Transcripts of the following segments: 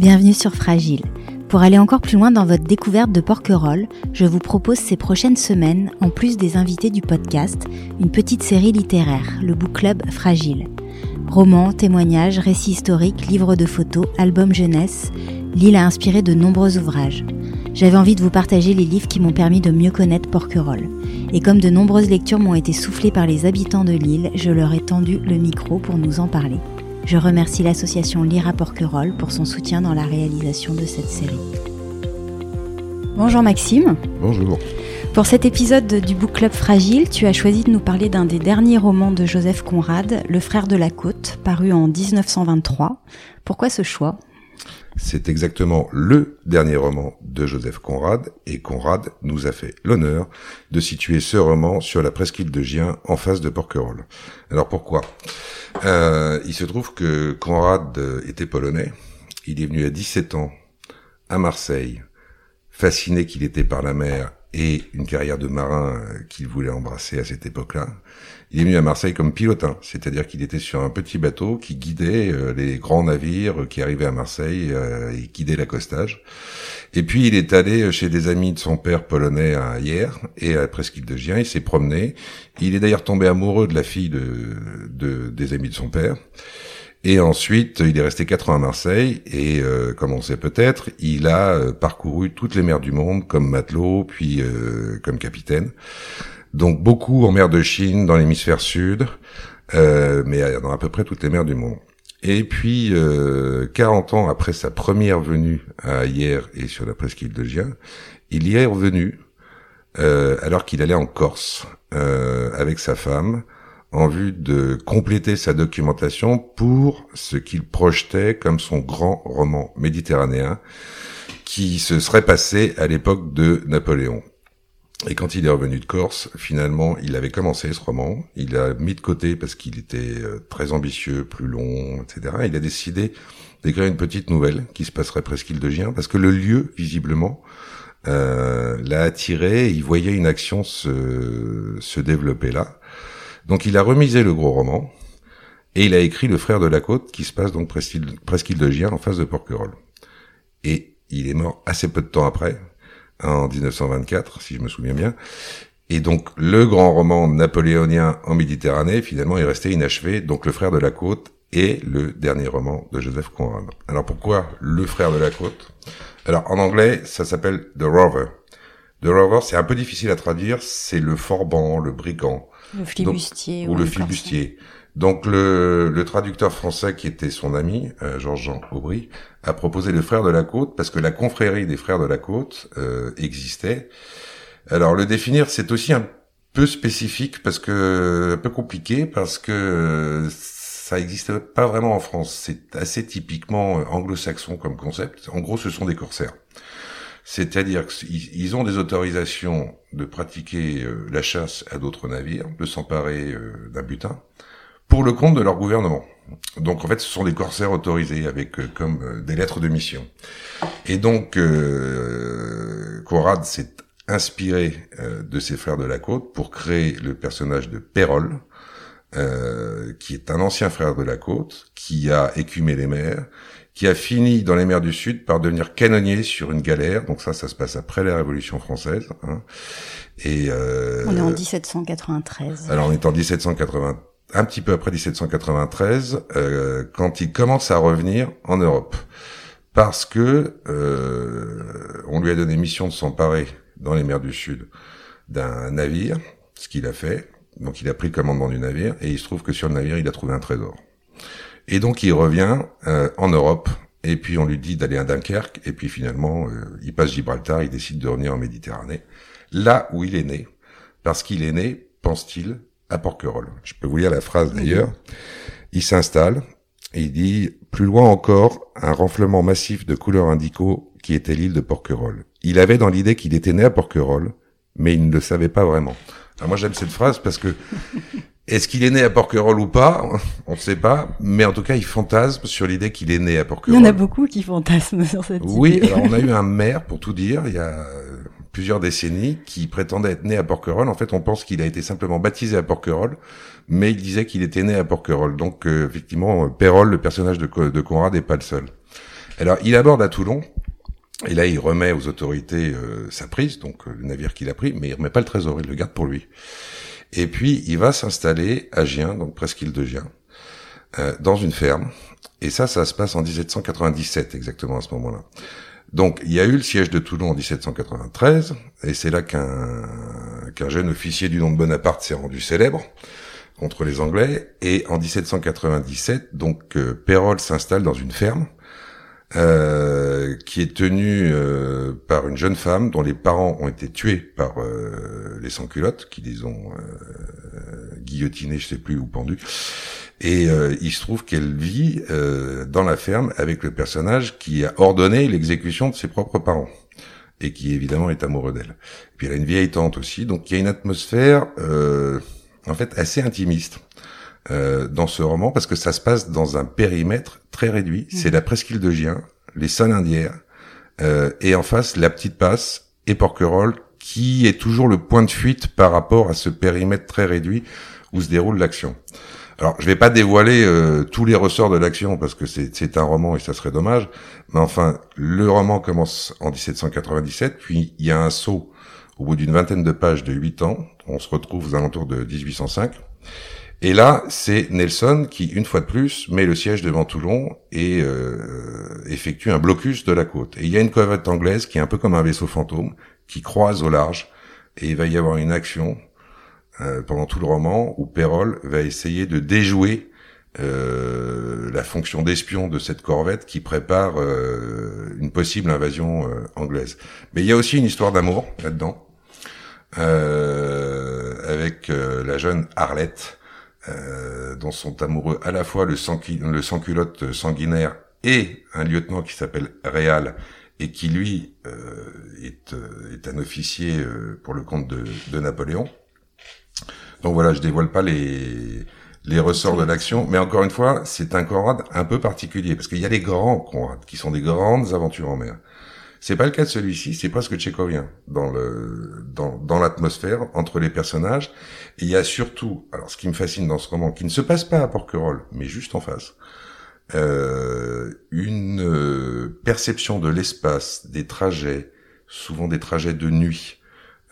Bienvenue sur Fragile. Pour aller encore plus loin dans votre découverte de Porquerolles, je vous propose ces prochaines semaines, en plus des invités du podcast, une petite série littéraire, le Book Club Fragile. Romans, témoignages, récits historiques, livres de photos, albums jeunesse, l'île a inspiré de nombreux ouvrages. J'avais envie de vous partager les livres qui m'ont permis de mieux connaître Porquerolles. Et comme de nombreuses lectures m'ont été soufflées par les habitants de l'île, je leur ai tendu le micro pour nous en parler. Je remercie l'association Lire à Porquerolles pour son soutien dans la réalisation de cette série. Bonjour Maxime. Bonjour. Pour cet épisode du Book Club Fragile, tu as choisi de nous parler d'un des derniers romans de Joseph Conrad, Le frère de la côte, paru en 1923. Pourquoi ce choix? C'est exactement le dernier roman de Joseph Conrad, et Conrad nous a fait l'honneur de situer ce roman sur la presqu'île de Gien, en face de Porquerolles. Alors pourquoi? Euh, Il se trouve que Conrad était polonais, il est venu à 17 ans à Marseille, fasciné qu'il était par la mer et une carrière de marin qu'il voulait embrasser à cette époque-là. Il est venu à Marseille comme pilotin, c'est-à-dire qu'il était sur un petit bateau qui guidait euh, les grands navires qui arrivaient à Marseille euh, et guidait l'accostage. Et puis il est allé chez des amis de son père polonais à Hier et à presqu'île de Gien. Il s'est promené. Il est d'ailleurs tombé amoureux de la fille de, de, des amis de son père. Et ensuite, il est resté quatre ans à Marseille et, euh, comme on sait peut-être, il a parcouru toutes les mers du monde comme matelot, puis comme capitaine. Donc beaucoup en mer de Chine, dans l'hémisphère sud, euh, mais dans à peu près toutes les mers du monde. Et puis, euh, 40 ans après sa première venue à Hier et sur la presqu'île de Gien, il y est revenu euh, alors qu'il allait en Corse euh, avec sa femme en vue de compléter sa documentation pour ce qu'il projetait comme son grand roman méditerranéen qui se serait passé à l'époque de Napoléon. Et quand il est revenu de Corse, finalement, il avait commencé ce roman. Il l'a mis de côté parce qu'il était euh, très ambitieux, plus long, etc. Il a décidé d'écrire une petite nouvelle qui se passerait presqu'île de Gien, parce que le lieu, visiblement, euh, l'a attiré. il voyait une action se, se développer là. Donc il a remisé le gros roman et il a écrit Le Frère de la Côte, qui se passe donc presqu'île de Gien, en face de Porquerolles. Et il est mort assez peu de temps après, en 1924, si je me souviens bien. Et donc le grand roman napoléonien en Méditerranée, finalement, est resté inachevé. Donc le frère de la côte est le dernier roman de Joseph Conrad. Alors pourquoi le frère de la côte? Alors en anglais, ça s'appelle The Rover. The Rover, c'est un peu difficile à traduire. C'est le forban, le brigand. Le flibustier. ou le flibustier. Donc le, le, traducteur français qui était son ami, euh, Georges-Jean Aubry, a proposé le frère de la côte parce que la confrérie des frères de la côte euh, existait. Alors le définir, c'est aussi un peu spécifique parce que un peu compliqué parce que ça n'existe pas vraiment en France. C'est assez typiquement anglo-saxon comme concept. En gros, ce sont des corsaires. C'est-à-dire qu'ils ont des autorisations de pratiquer euh, la chasse à d'autres navires, de s'emparer d'un butin, pour le compte de leur gouvernement. Donc en fait, ce sont des corsaires autorisés avec euh, comme euh, des lettres de mission. Et donc euh, Conrad s'est inspiré euh, de ses frères de la côte pour créer le personnage de Pérol, qui est un ancien frère de la côte, qui a écumé les mers, qui a fini dans les mers du Sud par devenir canonnier sur une galère. Donc ça, ça se passe après la Révolution française. Hein. Et on est en 1793. Alors on est en 1793 un petit peu après 1793, euh, quand il commence à revenir en Europe, parce que euh, on lui a donné mission de s'emparer dans les mers du Sud d'un navire, ce qu'il a fait. Donc il a pris le commandement du navire et il se trouve que sur le navire il a trouvé un trésor. Et donc il revient euh, en Europe et puis on lui dit d'aller à Dunkerque et puis finalement euh, il passe Gibraltar, il décide de revenir en Méditerranée, là où il est né, parce qu'il est né, pense-t-il, à Porquerolles. Je peux vous lire la phrase d'ailleurs. Il s'installe et il dit plus loin encore un renflement massif de couleurs indico qui était l'île de Porquerolles. Il avait dans l'idée qu'il était né à Porquerolles, mais il ne le savait pas vraiment. Alors moi j'aime cette phrase parce que est-ce qu'il est né à Porquerolles ou pas? On ne sait pas, mais en tout cas il fantasme sur l'idée qu'il est né à Porquerolles. Il y en a beaucoup qui fantasment sur cette oui, idée. Oui, alors on a eu un maire pour tout dire, il y a plusieurs décennies qui prétendait être né à Porquerolles. En fait, on pense qu'il a été simplement baptisé à Porquerolles, mais il disait qu'il était né à Porquerolles. Donc, euh, effectivement, Pérol, le personnage de, de Conrad, n'est pas le seul. Alors, il aborde à Toulon, et là, il remet aux autorités euh, sa prise, donc euh, le navire qu'il a pris, mais il remet pas le trésor, il le garde pour lui. Et puis, il va s'installer à Gien, donc presqu'île de Gien, euh, dans une ferme. Et ça, ça se passe en 1797, exactement à ce moment-là. Donc, il y a eu le siège de Toulon en 1793, et c'est là qu'un qu'un jeune officier du nom de Bonaparte s'est rendu célèbre contre les Anglais. Et en 1797, donc, euh, Pérol s'installe dans une ferme euh, qui est tenue euh, par une jeune femme dont les parents ont été tués par euh, les sans-culottes, qui les ont guillotinés, je sais plus, ou pendus. Et il se trouve qu'elle vit dans la ferme avec le personnage qui a ordonné l'exécution de ses propres parents et qui évidemment est amoureux d'elle. Puis elle a une vieille tante aussi, donc il y a une atmosphère en fait assez intimiste. Euh, dans ce roman parce que ça se passe dans un périmètre très réduit. Mmh. C'est la presqu'île de Gien, les Salindières, euh, et en face la Petite Passe et Porquerolles, qui est toujours le point de fuite par rapport à ce périmètre très réduit où se déroule l'action. Alors, je vais pas dévoiler euh, tous les ressorts de l'action parce que c'est un roman et ça serait dommage. Mais enfin, le roman commence en 1797, puis il y a un saut au bout d'une vingtaine de pages de 8 ans. On se retrouve aux alentours de 1805. Et là, c'est Nelson qui, une fois de plus, met le siège devant Toulon et euh, effectue un blocus de la côte. Et il y a une corvette anglaise qui est un peu comme un vaisseau fantôme, qui croise au large, et il va y avoir une action euh, pendant tout le roman où Perrol va essayer de déjouer euh, la fonction d'espion de cette corvette qui prépare une possible invasion anglaise. Mais il y a aussi une histoire d'amour là-dedans, avec la jeune Arlette, euh, dont sont amoureux à la fois le sans-culotte sanguinaire et un lieutenant qui s'appelle Réal et qui lui euh, est, euh, est, un officier euh, pour le compte de, de, Napoléon. Donc voilà, je dévoile pas les les ressorts de l'action, mais encore une fois, c'est un Conrad un peu particulier parce qu'il y a les grands Conrad qui sont des grandes aventures en mer. C'est pas le cas de celui-ci, c'est presque tchécovien dans le dans, dans l'atmosphère entre les personnages. Et il y a surtout, alors ce qui me fascine dans ce roman, qui ne se passe pas à Porquerolles, mais juste en face, euh, une euh, perception de l'espace, des trajets, souvent des trajets de nuit,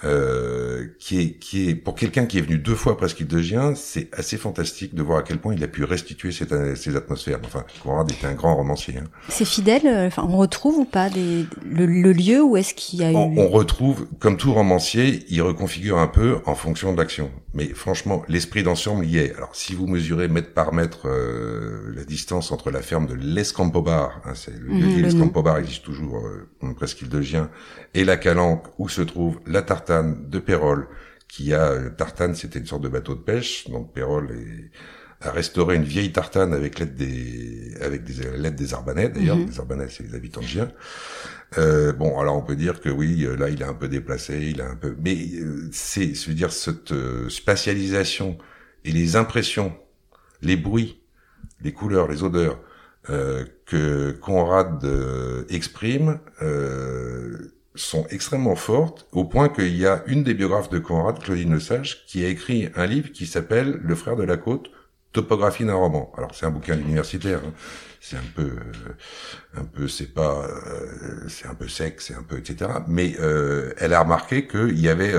euh, qui est qui est pour quelqu'un qui est venu deux fois presque Gien, c'est assez fantastique de voir à quel point il a pu restituer cette, ces atmosphères. Enfin, Conrad était un grand romancier. Hein. C'est fidèle. Euh, enfin, on retrouve ou pas des, le, le lieu où est-ce qu'il y a eu on, retrouve, comme tout romancier, il reconfigure un peu en fonction de l'action. Mais franchement, l'esprit d'ensemble y est. Alors, si vous mesurez mètre par mètre euh, la distance entre la ferme de l'Escampobar, hein, c'est le, mmh, l'Escampobar existe toujours euh, presque de Gien, et la Calanque où se trouve la Tarte de Pérol, qui a euh, Tartane, c'était une sorte de bateau de pêche, donc Pérol a restauré une vieille tartane avec l'aide des avec des l'aide des Arbanais d'ailleurs, mhm. les Arbanais c'est les habitants de Gien. Euh, bon, alors on peut dire que oui, euh, là il est un peu déplacé, il a un peu, mais c'est, je veux dire cette spatialisation et les impressions, les bruits, les couleurs, les odeurs que Conrad exprime sont extrêmement fortes, au point qu'il y a une des biographes de Conrad, Claudine Lesage, qui a écrit un livre qui s'appelle Le frère de la côte, topographie d'un roman. Alors c'est un bouquin universitaire, hein. c'est un peu, euh, un peu, c'est pas, euh, c'est un peu sec, c'est un peu, etc. Mais euh, elle a remarqué qu'il y avait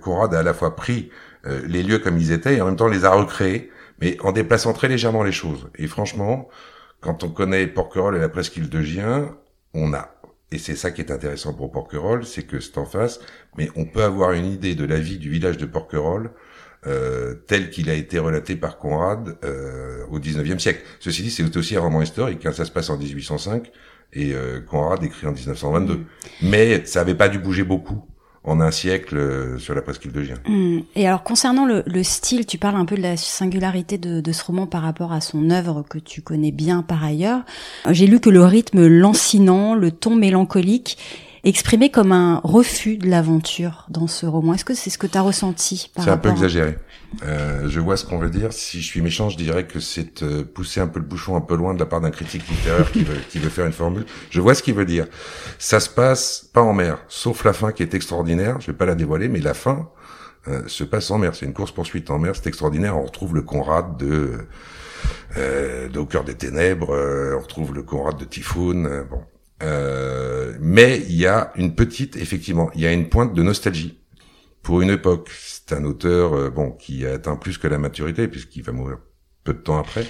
Conrad a à la fois pris les lieux comme ils étaient et en même temps les a recréés, mais en déplaçant très légèrement les choses. Et franchement, quand on connaît Porquerolles et la presqu'île de Gien, on a et c'est ça qui est intéressant pour Porquerolles, c'est que c'est en face, mais on peut avoir une idée de la vie du village de Porquerolles euh, tel qu'il a été relaté par Conrad euh, au 19e siècle. Ceci dit, c'est aussi un roman historique, hein, ça se passe en 1805 et euh, Conrad écrit en 1922. Mmh. Mais ça n'avait pas dû bouger beaucoup en un siècle euh, sur la presqu'île de Gien. Hum. Et alors concernant le, le, style, tu parles un peu de la singularité de, de, ce roman par rapport à son œuvre que tu connais bien par ailleurs. J'ai lu que le rythme lancinant, le ton mélancolique exprimé comme un refus de l'aventure dans ce roman. Est-ce que c'est ce que tu as ressenti C'est un peu exagéré. Euh, je vois ce qu'on veut dire. Si je suis méchant, je dirais que c'est euh, pousser un peu le bouchon un peu loin de la part d'un critique littéraire qui veut, qui veut faire une formule. Je vois ce qu'il veut dire. Ça se passe pas en mer, sauf la fin qui est extraordinaire. Je vais pas la dévoiler, mais la fin euh, se passe en mer. C'est une course poursuite en mer, c'est extraordinaire. On retrouve le Conrad de Euh, au cœur des ténèbres, on retrouve le Conrad de Typhoon. bon, mais il y a une petite, effectivement, il y a une pointe de nostalgie pour une époque. C'est un auteur, bon, qui a atteint plus que la maturité puisqu'il va mourir peu de temps après.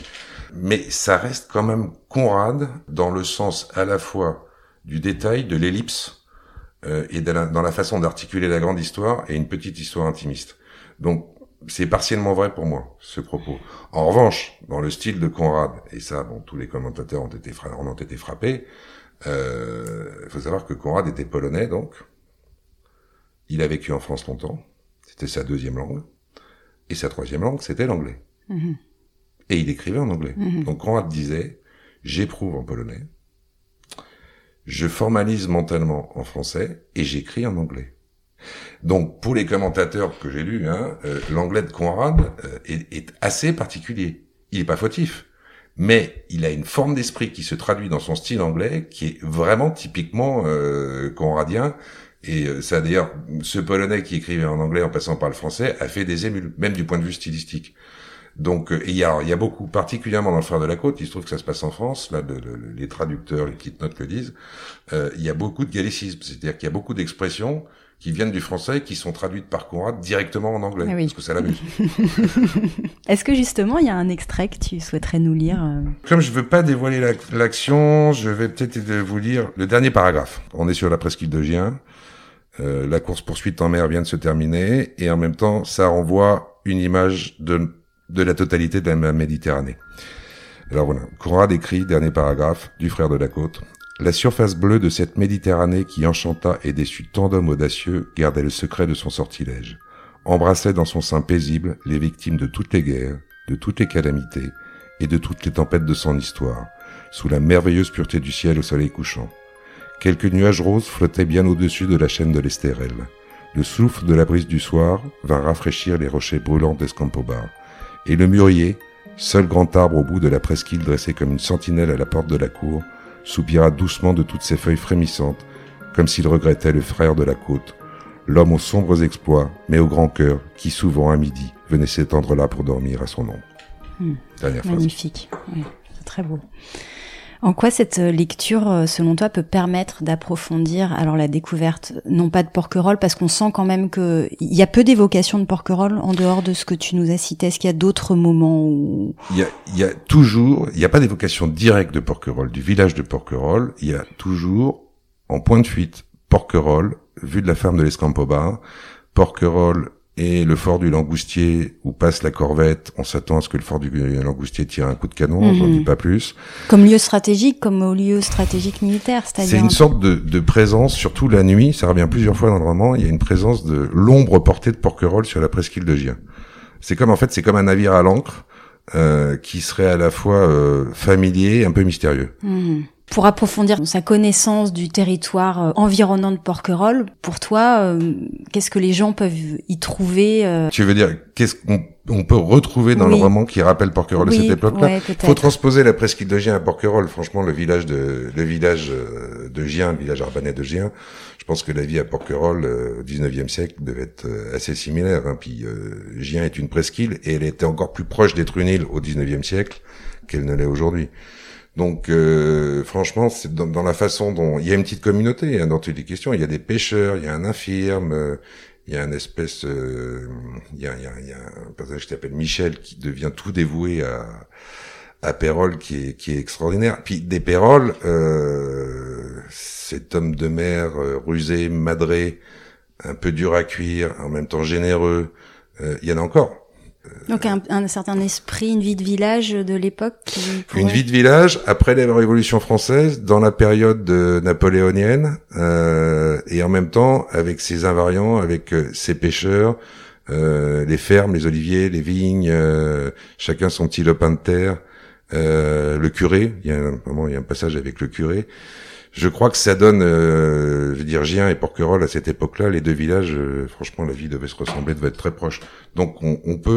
Mais ça reste quand même Conrad dans le sens à la fois du détail, de l'ellipse euh, et dans la façon d'articuler la grande histoire et une petite histoire intimiste. Donc c'est partiellement vrai pour moi ce propos. En revanche, dans le style de Conrad, et ça, bon, tous les commentateurs ont été, ont été frappés. Il euh, faut savoir que Conrad était polonais, donc il a vécu en France longtemps. C'était sa deuxième langue, et sa troisième langue, c'était l'anglais. Mm-hmm. Et il écrivait en anglais. Mm-hmm. Donc Conrad disait, j'éprouve en polonais, je formalise mentalement en français et j'écris en anglais. Donc pour les commentateurs que j'ai lus, hein, euh, l'anglais de Conrad euh, est, assez particulier. Il est pas fautif, mais il a une forme d'esprit qui se traduit dans son style anglais qui est vraiment typiquement euh, conradien. Et euh, ça d'ailleurs, ce polonais qui écrivait en anglais en passant par le français a fait des émules, même du point de vue stylistique. Donc il y a, y a beaucoup, particulièrement dans le frère de la côte, il se trouve que ça se passe en France, là les traducteurs, les petites notes le disent, euh, il y a beaucoup de gallicisme, c'est-à-dire qu'il y a beaucoup d'expressions qui viennent du français qui sont traduites par Conrad directement en anglais, ah parce que ça l'amuse. Est-ce que justement il y a un extrait que tu souhaiterais nous lire euh Comme je veux pas dévoiler l'action, je vais peut-être vous lire le dernier paragraphe. On est sur la presqu'île de Gien. Euh, la course poursuite en mer vient de se terminer et en même temps ça renvoie une image de de la totalité de la Méditerranée. Alors voilà, Conrad écrit, dernier paragraphe, du frère de la côte. La surface bleue de cette Méditerranée qui enchanta et déçut tant d'hommes audacieux gardait le secret de son sortilège, embrassait dans son sein paisible les victimes de toutes les guerres, de toutes les calamités et de toutes les tempêtes de son histoire, sous la merveilleuse pureté du ciel au soleil couchant. Quelques nuages roses flottaient bien au-dessus de la chaîne de l'Estérel. Le souffle de la brise du soir vint rafraîchir les rochers brûlants d'Escampobar, et le mûrier, seul grand arbre au bout de la presqu'île dressé comme une sentinelle à la porte de la cour, soupira doucement de toutes ses feuilles frémissantes, comme s'il regrettait le frère de la côte, l'homme aux sombres exploits, mais au grand cœur, qui souvent à midi venait s'étendre là pour dormir à son ombre. Hmm. Magnifique, c'est très beau. En quoi cette euh, lecture, euh, selon toi, peut permettre d'approfondir alors la découverte, non pas de Porquerolles, parce qu'on sent quand même que il y a peu d'évocations de Porquerolles en dehors de ce que tu nous as cité. Est-ce qu'il y a d'autres moments où il y a, il y a toujours, il n'y a pas d'évocation directe de Porquerolles, du village de Porquerolles. Il y a toujours en point de fuite Porquerolles, vue de la ferme de l'Escampobar, Porquerolles et le fort du Langoustier où passe la corvette, on s'attend à ce que le fort du Langoustier tire un coup de canon, on n'en mhm. dis pas plus. Comme lieu stratégique, comme au lieu stratégique militaire, c'est-à-dire. C'est une sorte de, de, présence, surtout la nuit, ça revient plusieurs fois dans le roman, il y a une présence de l'ombre portée de Porquerolles sur la presqu'île de Gien. C'est comme en fait, c'est comme un navire à l'ancre euh, qui serait à la fois euh, familier et un peu mystérieux. Mhm pour approfondir sa connaissance du territoire euh, environnant de Porquerolles, pour toi, euh, qu'est-ce que les gens peuvent y trouver Tu veux dire, qu'est-ce qu'on on peut retrouver dans le roman qui rappelle Porquerolles de cette époque-là Il faut transposer la presqu'île de Gien à Porquerolles. Franchement, le village de le village de Gien, le village arbanais de Gien, je pense que la vie à Porquerolles au 19e siècle devait être assez similaire. Hein. Puis Gien est une presqu'île et elle était encore plus proche d'être une île au 19e siècle qu'elle ne l'est aujourd'hui. Donc, euh, franchement, c'est dans, la façon dont il y a une petite communauté hein, dans toutes les questions. Il y a des pêcheurs, il y a un infirme, euh, il y a une espèce, euh, il, y a, un personnage qui s'appelle Michel qui devient tout dévoué à à Pérol qui est qui est extraordinaire. Puis des Pérol, cet homme de mer rusé, madré, un peu dur à cuire, en même temps généreux. il y en a encore. Donc un, un, certain esprit, une vie de village de l'époque. Une vie de village après la Révolution française, dans la période napoléonienne, euh, et en même temps avec ses invariants, avec euh, ses pêcheurs, euh, les fermes, les oliviers, les vignes, euh, chacun son petit lopin de terre, euh, le curé. Il y a un moment, il y a un passage avec le curé je crois que ça donne, euh, je veux dire, Gien et Porquerolles à cette époque-là, les deux villages, euh, franchement, la vie devait se ressembler, devait être très proche. Donc, on, peut,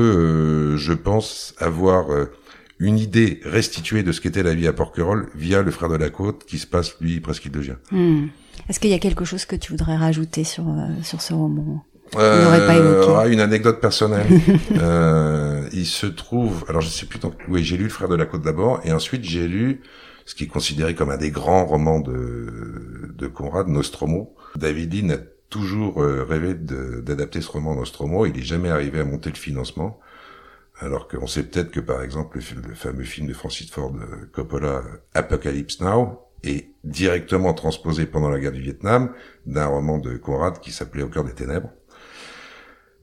euh, je pense, avoir euh, une idée restituée de ce qu'était la vie à Porquerolles via le frère de la côte, qui se passe lui presque de Gien. Hmm. Est-ce qu'il y a quelque chose que tu voudrais rajouter sur sur ce roman? N'aurait pas évoqué ah, Une anecdote personnelle. euh, il se trouve, alors je sais plus, donc, oui, j'ai lu Le Frère de la Côte d'abord, et ensuite j'ai lu ce qui est considéré comme un des grands romans de, de Conrad, Nostromo. David Lean a toujours euh, rêvé d'adapter ce roman Nostromo, il n'est jamais arrivé à monter le financement. Alors qu'on sait peut-être que, par exemple, le, fameux film de Francis Ford euh, Coppola, Apocalypse Now, est directement transposé pendant la guerre du Vietnam d'un roman de Conrad qui s'appelait Au cœur des ténèbres.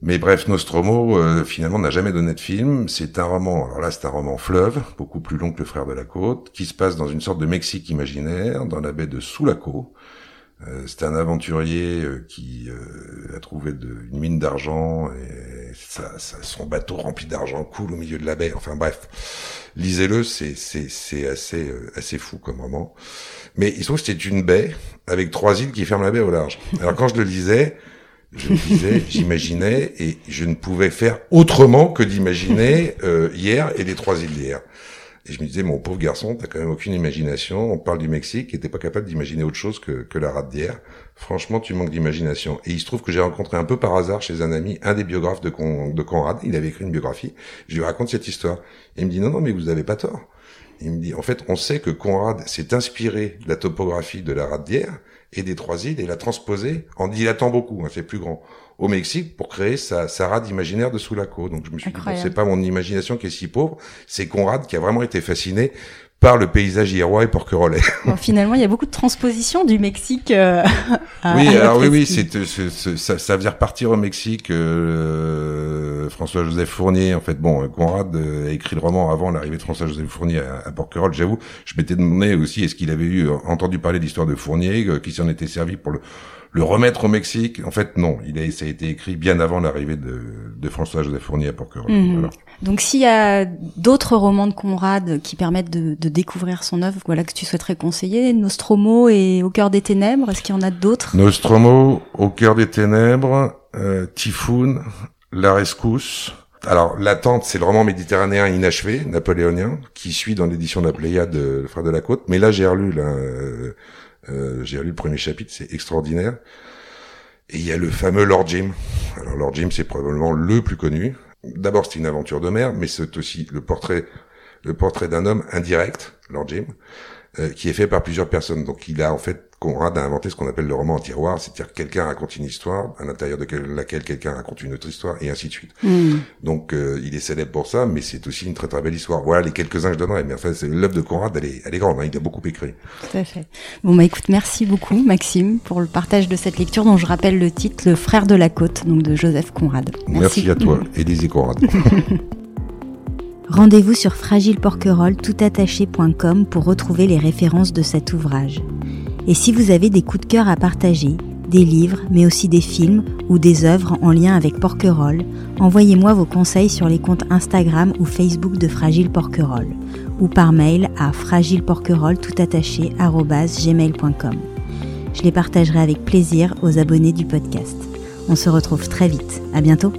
Mais bref, Nostromo, euh, finalement, n'a jamais donné de film. C'est un roman, alors là, c'est un roman fleuve, beaucoup plus long que Le Frère de la Côte, qui se passe dans une sorte de Mexique imaginaire, dans la baie de Sulaco, euh, c'est un aventurier euh, qui euh, a trouvé de, une mine d'argent et son bateau rempli d'argent coule au milieu de la baie. Enfin bref, lisez-le, c'est c'est assez assez fou comme roman. Mais il se trouve que c'était une baie avec trois îles qui ferment la baie au large. Alors quand je le lisais, je disais, j'imaginais et je ne pouvais faire autrement que d'imaginer hier et les trois îles d'hier. Et je me disais, mon pauvre garçon, t'as quand même aucune imagination. On parle du Mexique et pas capable d'imaginer autre chose que, que la rade d'hier. Franchement, tu manques d'imagination. Et il se trouve que j'ai rencontré un peu par hasard chez un ami, un des biographes de, de Conrad. Il avait écrit une biographie. Je lui raconte cette histoire. Il me dit, non, non, mais vous avez pas tort. Il me dit, en fait, on sait que Conrad s'est inspiré de la topographie de la rade d'hier et des trois îles et l'a transposé en dilatant beaucoup, hein, c'est plus grand au Mexique pour créer sa, sa rade imaginaire de Sulaco. Donc je me suis dit, c'est pas mon imagination qui est si pauvre, c'est Conrad qui a vraiment été fasciné par le paysage hierrois et porquerolais. Bon, finalement, il y a beaucoup de transpositions du Mexique. Euh, oui, alors oui, oui, c'est, ça, ça faisait repartir au Mexique. Euh, François-Joseph Fournier, en fait, bon, Conrad euh, a écrit le roman avant l'arrivée de François-Joseph Fournier à, à Porquerolles. J'avoue, je m'étais demandé aussi est-ce qu'il avait eu entendu parler de l'histoire de Fournier, euh, qui s'en était servi pour le le remettre au Mexique. En fait, non, il a, ça a été écrit bien avant l'arrivée de, de François-Joseph Fournier à Porquerolles. Mhm. Donc, s'il y a d'autres romans de Conrad qui permettent de, de, découvrir son œuvre, voilà que tu souhaiterais conseiller, Nostromo et Au cœur des ténèbres, est-ce qu'il y en a d'autres? Nostromo, Au cœur des ténèbres, euh, Typhoon, La rescousse. Alors, L'attente, c'est le roman méditerranéen inachevé, napoléonien, qui suit dans l'édition de la Pléiade, le frère de la côte. Mais là, j'ai relu là, euh, euh, j'ai lu le premier chapitre, c'est extraordinaire. Et il y a le fameux Lord Jim. Alors Lord Jim, c'est probablement le plus connu. D'abord, c'est une aventure de mer, mais c'est aussi le portrait, le portrait d'un homme indirect, Lord Jim, euh, qui est fait par plusieurs personnes. Donc il a en fait Conrad a inventé ce qu'on appelle le roman en tiroir, c'est-à-dire quelqu'un raconte une histoire, à l'intérieur de laquelle quelqu'un raconte une autre histoire, et ainsi de suite. Hmm. Donc euh, il est célèbre pour ça, mais c'est aussi une très très belle histoire. Voilà les quelques-uns que je donnerais, mais enfin l'œuvre de Conrad, elle est, elle est grande, hein, il a beaucoup écrit. Tout à fait. Bon bah écoute, merci beaucoup Maxime pour le partage de cette lecture dont je rappelle le titre, Le frère de la côte, donc de Joseph Conrad. Merci, merci à toi, Élisée Conrad. Rendez-vous sur fragileporquerolles.toutattaché.com pour retrouver les références de cet ouvrage. Et si vous avez des coups de cœur à partager, des livres, mais aussi des films ou des œuvres en lien avec Porquerolles, envoyez-moi vos conseils sur les comptes Instagram ou Facebook de Fragile Porquerolles ou par mail à fragileporquerolles.toutattaché@gmail.com. Je les partagerai avec plaisir aux abonnés du podcast. On se retrouve très vite. À bientôt.